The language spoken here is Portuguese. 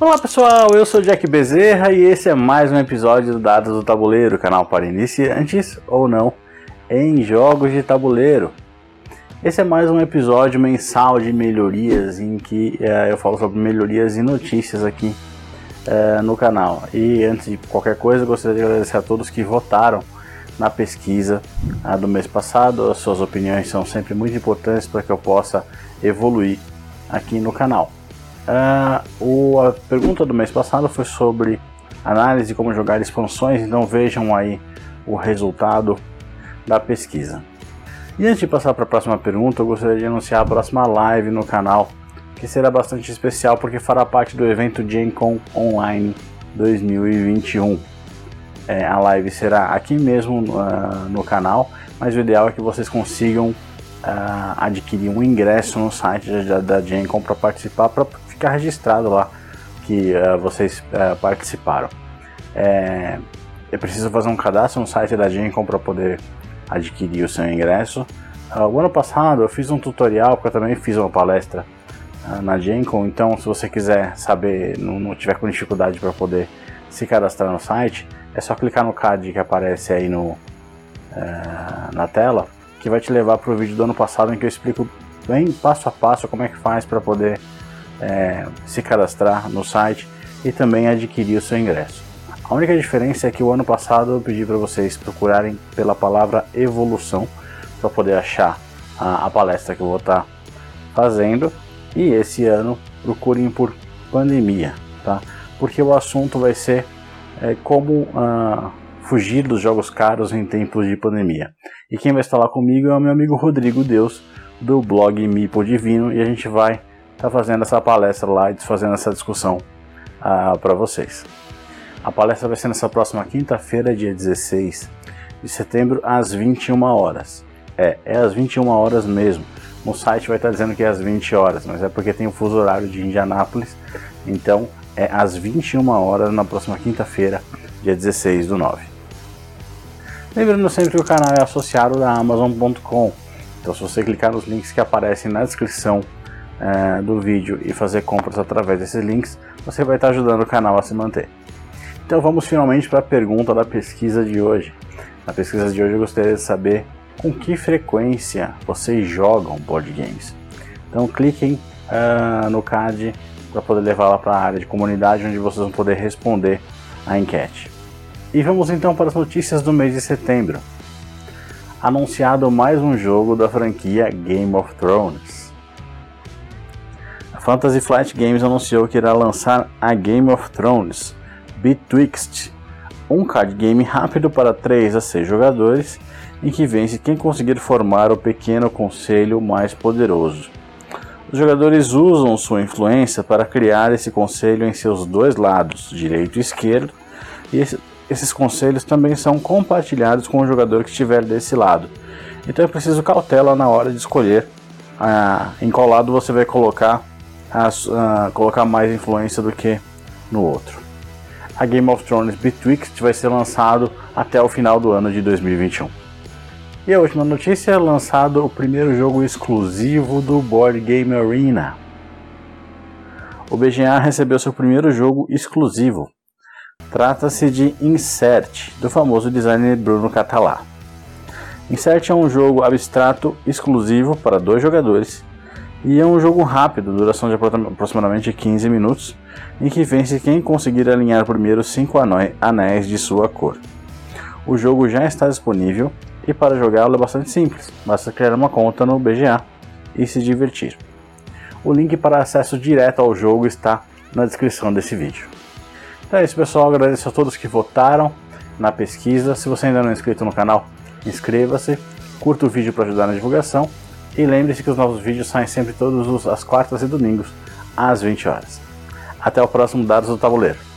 Olá pessoal, eu sou Jack Bezerra e esse é mais um episódio do Dados do Tabuleiro, canal para iniciantes ou não em jogos de tabuleiro. Esse é mais um episódio mensal de melhorias em que é, eu falo sobre melhorias e notícias aqui é, no canal. E antes de qualquer coisa, gostaria de agradecer a todos que votaram na pesquisa uh, do mês passado. As suas opiniões são sempre muito importantes para que eu possa evoluir aqui no canal. Uh, o, a pergunta do mês passado foi sobre análise de como jogar expansões, então vejam aí o resultado da pesquisa. E antes de passar para a próxima pergunta, eu gostaria de anunciar a próxima live no canal, que será bastante especial porque fará parte do evento GenCon Online 2021. É, a live será aqui mesmo uh, no canal, mas o ideal é que vocês consigam uh, adquirir um ingresso no site da, da GenCon para participar, ficar registrado lá que uh, vocês uh, participaram. É, é preciso fazer um cadastro no site da Gencom para poder adquirir o seu ingresso. Uh, o ano passado eu fiz um tutorial, porque eu também fiz uma palestra na Gencom, então se você quiser saber, não, não tiver com dificuldade para poder se cadastrar no site, é só clicar no card que aparece aí no, na tela, que vai te levar para o vídeo do ano passado em que eu explico bem passo a passo como é que faz para poder é, se cadastrar no site e também adquirir o seu ingresso. A única diferença é que o ano passado eu pedi para vocês procurarem pela palavra evolução para poder achar a, a, palestra que eu vou estar tá fazendo e esse ano procurem por pandemia, tá? Porque o assunto vai ser é, como uh, fugir dos jogos caros em tempos de pandemia. E quem vai estar lá comigo é o meu amigo Rodrigo Deus do blog Mipo Divino e a gente vai está fazendo essa palestra lá e fazendo essa discussão uh, para vocês. A palestra vai ser nessa próxima quinta-feira, dia 16 de setembro, às 21 horas. É, é às 21 horas mesmo. No site vai estar dizendo que é às 20 horas, mas é porque tem o fuso horário de Indianápolis. Então é às 21 horas na próxima quinta-feira, dia 16 do 9. Lembrando sempre que o canal é associado da Amazon.com. Então se você clicar nos links que aparecem na descrição é, do vídeo e fazer compras através desses links, você vai estar ajudando o canal a se manter. Então vamos finalmente para a pergunta da pesquisa de hoje. Na pesquisa de hoje eu gostaria de saber com que frequência vocês jogam board games. Então cliquem uh, no card para poder levar lá para a área de comunidade onde vocês vão poder responder a enquete. E vamos então para as notícias do mês de setembro. Anunciado mais um jogo da franquia Game of Thrones. Fantasy Flight Games anunciou que irá lançar a Game of Thrones Betwixt, um card game rápido para 3 a 6 jogadores em que vence quem conseguir formar o pequeno conselho mais poderoso. Os jogadores usam sua influência para criar esse conselho em seus dois lados, direito e esquerdo, e esses conselhos também são compartilhados com o jogador que estiver desse lado. Então é preciso cautela na hora de escolher ah, em qual lado você vai colocar a, a colocar mais influência do que no outro. A Game of Thrones Betwixt vai ser lançado até o final do ano de 2021. E a última notícia é lançado o primeiro jogo exclusivo do Board Game Arena. O BGA recebeu seu primeiro jogo exclusivo. Trata-se de Insert, do famoso designer Bruno Catalá. Insert é um jogo abstrato exclusivo para dois jogadores e é um jogo rápido, duração de aproximadamente 15 minutos, em que vence quem conseguir alinhar primeiro 5 anéis de sua cor. O jogo já está disponível e para jogá-lo é bastante simples, basta criar uma conta no BGA e se divertir. O link para acesso direto ao jogo está na descrição desse vídeo. Então é isso pessoal, agradeço a todos que votaram na pesquisa. Se você ainda não é inscrito no canal, inscreva-se, curta o vídeo para ajudar na divulgação e lembre-se que os novos vídeos saem sempre todas as quartas e domingos, às 20 horas. Até o próximo Dados do Tabuleiro.